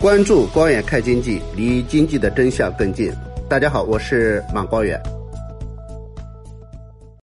关注光远看经济，离经济的真相更近。大家好，我是马光远。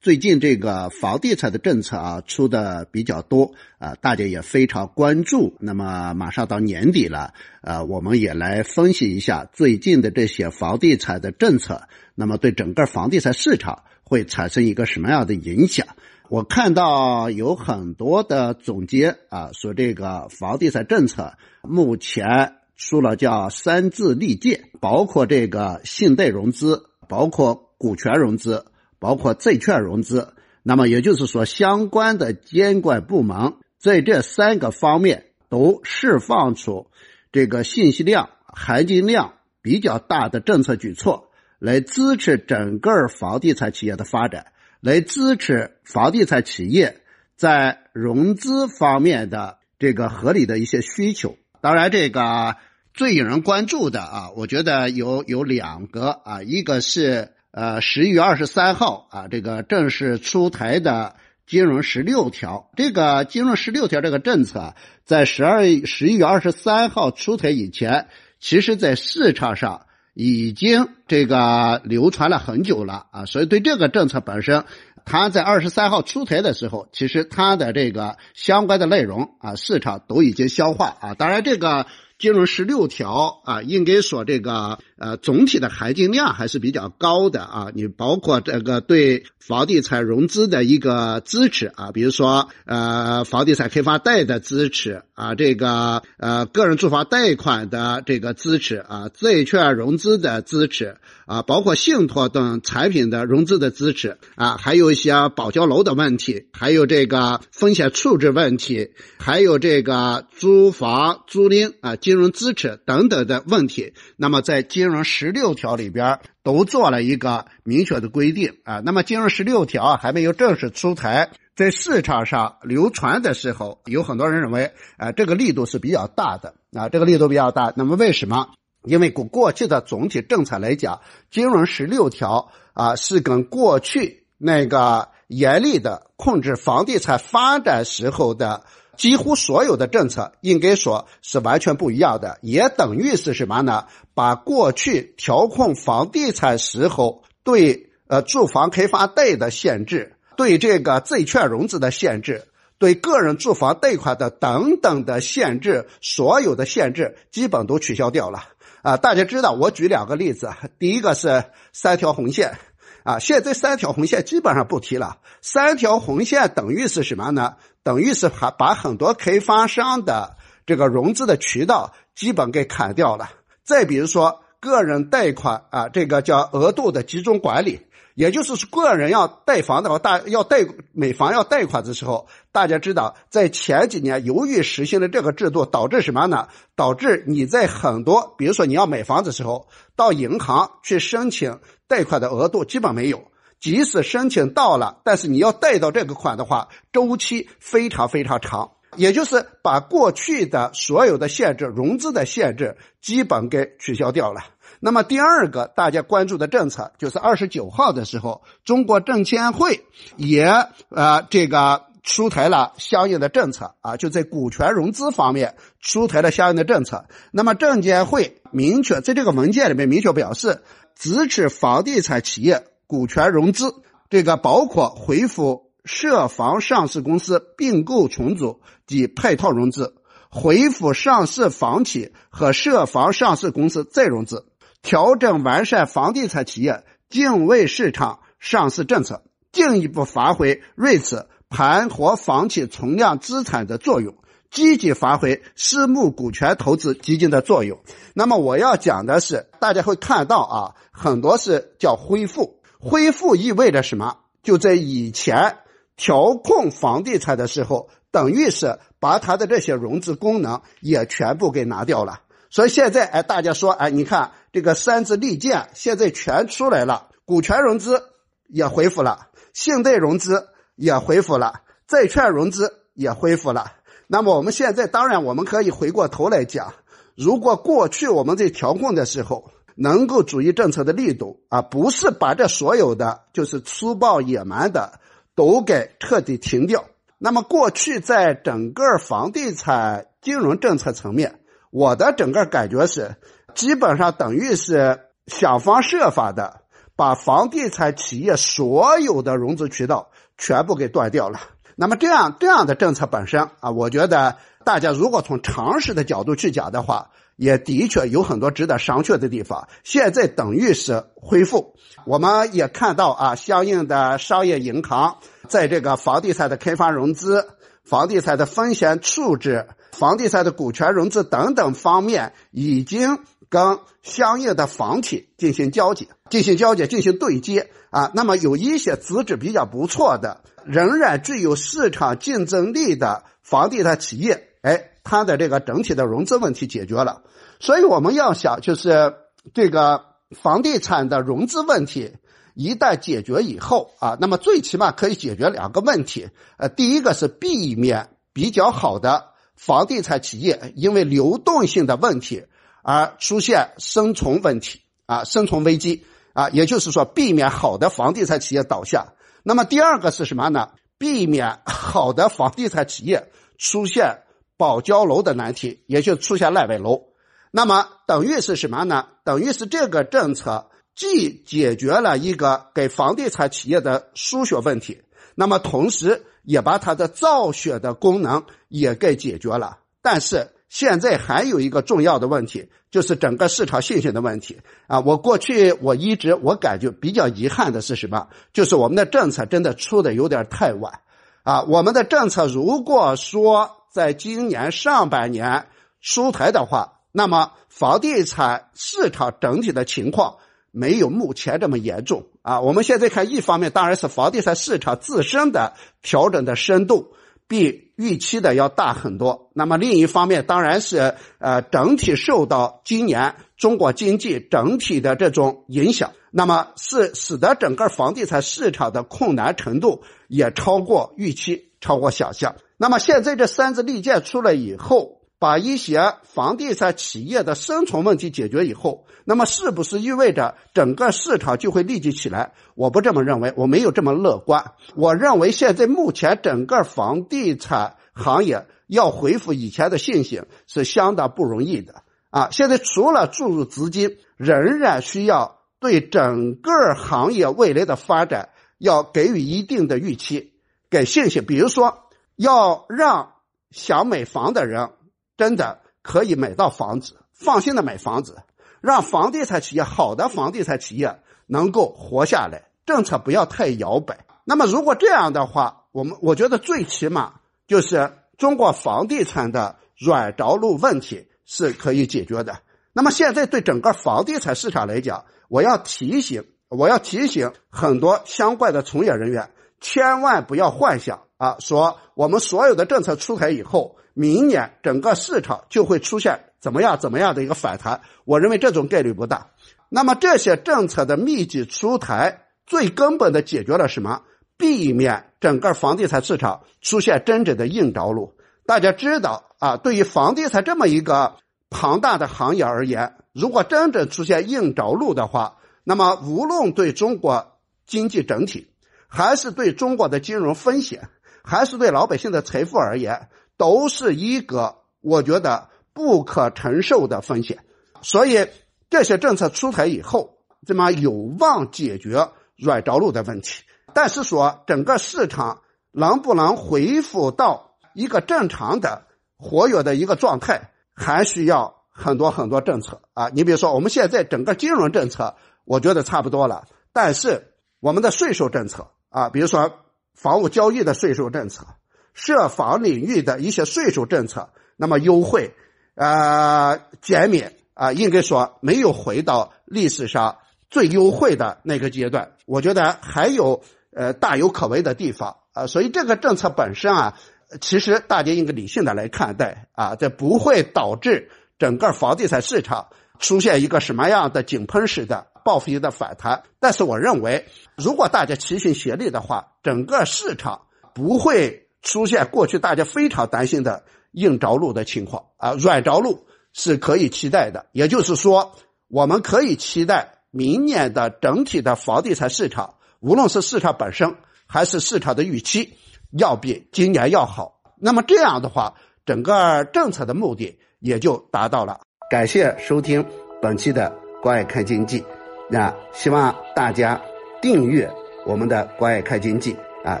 最近这个房地产的政策啊出的比较多啊，大家也非常关注。那么马上到年底了，呃，我们也来分析一下最近的这些房地产的政策，那么对整个房地产市场会产生一个什么样的影响？我看到有很多的总结啊，说这个房地产政策目前说了叫三字利剑，包括这个信贷融资，包括股权融资，包括债券融资。那么也就是说，相关的监管部门在这三个方面都释放出这个信息量、含金量比较大的政策举措，来支持整个房地产企业的发展。来支持房地产企业在融资方面的这个合理的一些需求。当然，这个最引人关注的啊，我觉得有有两个啊，一个是呃十一月二十三号啊，这个正式出台的金融十六条。这个金融十六条这个政策，在十二十一月二十三号出台以前，其实在市场上。已经这个流传了很久了啊，所以对这个政策本身，它在二十三号出台的时候，其实它的这个相关的内容啊，市场都已经消化啊。当然这个。金融十六条啊，应该说这个呃总体的含金量还是比较高的啊。你包括这个对房地产融资的一个支持啊，比如说呃房地产开发贷的支持啊，这个呃个人住房贷款的这个支持啊，债券融资的支持啊，包括信托等产品的融资的支持啊，还有一些保交楼的问题，还有这个风险处置问题，还有这个租房租赁啊。金融支持等等的问题，那么在金金融十六条里边都做了一个明确的规定啊。那么金融十六条还没有正式出台，在市场上流传的时候，有很多人认为啊，这个力度是比较大的啊，这个力度比较大。那么为什么？因为过过去的总体政策来讲，金融十六条啊是跟过去那个严厉的控制房地产发展时候的。几乎所有的政策应该说是完全不一样的，也等于是什么呢？把过去调控房地产时候对呃住房开发贷的限制、对这个债券融资的限制、对个人住房贷款的等等的限制，所有的限制基本都取消掉了啊！大家知道，我举两个例子，第一个是三条红线。啊，现在三条红线基本上不提了。三条红线等于是什么呢？等于是把把很多开发商的这个融资的渠道基本给砍掉了。再比如说，个人贷款啊，这个叫额度的集中管理。也就是，个人要贷房的话，大要贷买房要贷款的时候，大家知道，在前几年由于实行了这个制度，导致什么呢？导致你在很多，比如说你要买房的时候，到银行去申请贷款的额度基本没有，即使申请到了，但是你要贷到这个款的话，周期非常非常长。也就是把过去的所有的限制、融资的限制基本给取消掉了。那么第二个大家关注的政策，就是二十九号的时候，中国证监会也呃这个出台了相应的政策啊，就在股权融资方面出台了相应的政策。那么证监会明确在这个文件里面明确表示，支持房地产企业股权融资，这个包括恢复涉房上市公司并购重组及配套融资，恢复上市房企和涉房上市公司再融资。调整完善房地产企业境外市场上市政策，进一步发挥锐资盘活房企存量资产的作用，积极发挥私募股权投资基金的作用。那么我要讲的是，大家会看到啊，很多是叫恢复，恢复意味着什么？就在以前调控房地产的时候，等于是把它的这些融资功能也全部给拿掉了。所以现在，哎，大家说，哎，你看这个三支利剑现在全出来了，股权融资也恢复了，信贷融资也恢复了，债券融资也恢复了。那么我们现在当然我们可以回过头来讲，如果过去我们在调控的时候，能够注意政策的力度啊，不是把这所有的就是粗暴野蛮的都给彻底停掉。那么过去在整个房地产金融政策层面。我的整个感觉是，基本上等于是想方设法的把房地产企业所有的融资渠道全部给断掉了。那么这样这样的政策本身啊，我觉得大家如果从常识的角度去讲的话，也的确有很多值得商榷的地方。现在等于是恢复，我们也看到啊，相应的商业银行在这个房地产的开发融资、房地产的风险处置、房地产的股权融资等等方面，已经跟相应的房企进行交接、进行交接、进行对接啊。那么有一些资质比较不错的。仍然具有市场竞争力的房地产企业，哎，它的这个整体的融资问题解决了。所以我们要想，就是这个房地产的融资问题一旦解决以后啊，那么最起码可以解决两个问题。呃，第一个是避免比较好的房地产企业因为流动性的问题而出现生存问题啊，生存危机啊，也就是说，避免好的房地产企业倒下。那么第二个是什么呢？避免好的房地产企业出现保交楼的难题，也就出现烂尾楼。那么等于是什么呢？等于是这个政策既解决了一个给房地产企业的输血问题，那么同时也把它的造血的功能也给解决了。但是。现在还有一个重要的问题，就是整个市场信心的问题啊！我过去我一直我感觉比较遗憾的是什么？就是我们的政策真的出的有点太晚啊！我们的政策如果说在今年上半年出台的话，那么房地产市场整体的情况没有目前这么严重啊！我们现在看，一方面当然是房地产市场自身的调整的深度。比预期的要大很多。那么另一方面，当然是呃整体受到今年中国经济整体的这种影响，那么是使得整个房地产市场的困难程度也超过预期，超过想象。那么现在这三支利剑出来以后。把一些房地产企业的生存问题解决以后，那么是不是意味着整个市场就会立即起来？我不这么认为，我没有这么乐观。我认为现在目前整个房地产行业要恢复以前的信心是相当不容易的啊！现在除了注入资金，仍然需要对整个行业未来的发展要给予一定的预期、给信心。比如说，要让想买房的人。真的可以买到房子，放心的买房子，让房地产企业好的房地产企业能够活下来。政策不要太摇摆。那么如果这样的话，我们我觉得最起码就是中国房地产的软着陆问题是可以解决的。那么现在对整个房地产市场来讲，我要提醒，我要提醒很多相关的从业人员，千万不要幻想啊，说我们所有的政策出台以后。明年整个市场就会出现怎么样怎么样的一个反弹？我认为这种概率不大。那么这些政策的密集出台，最根本的解决了什么？避免整个房地产市场出现真正的硬着陆。大家知道啊，对于房地产这么一个庞大的行业而言，如果真正出现硬着陆的话，那么无论对中国经济整体，还是对中国的金融风险，还是对老百姓的财富而言，都是一个我觉得不可承受的风险，所以这些政策出台以后，这么有望解决软着陆的问题。但是说整个市场能不能恢复到一个正常的活跃的一个状态，还需要很多很多政策啊。你比如说，我们现在整个金融政策，我觉得差不多了，但是我们的税收政策啊，比如说房屋交易的税收政策。涉房领域的一些税收政策，那么优惠，呃，减免啊，应该说没有回到历史上最优惠的那个阶段。我觉得还有呃大有可为的地方啊，所以这个政策本身啊，其实大家应该理性的来看待啊，这不会导致整个房地产市场出现一个什么样的井喷式的报复性的反弹。但是我认为，如果大家齐心协力的话，整个市场不会。出现过去大家非常担心的硬着陆的情况啊，软着陆是可以期待的。也就是说，我们可以期待明年的整体的房地产市场，无论是市场本身还是市场的预期，要比今年要好。那么这样的话，整个政策的目的也就达到了。感谢收听本期的《关爱看经济》，那希望大家订阅我们的《关爱看经济》啊，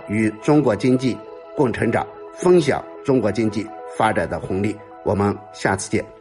与中国经济共成长，分享中国经济发展的红利。我们下次见。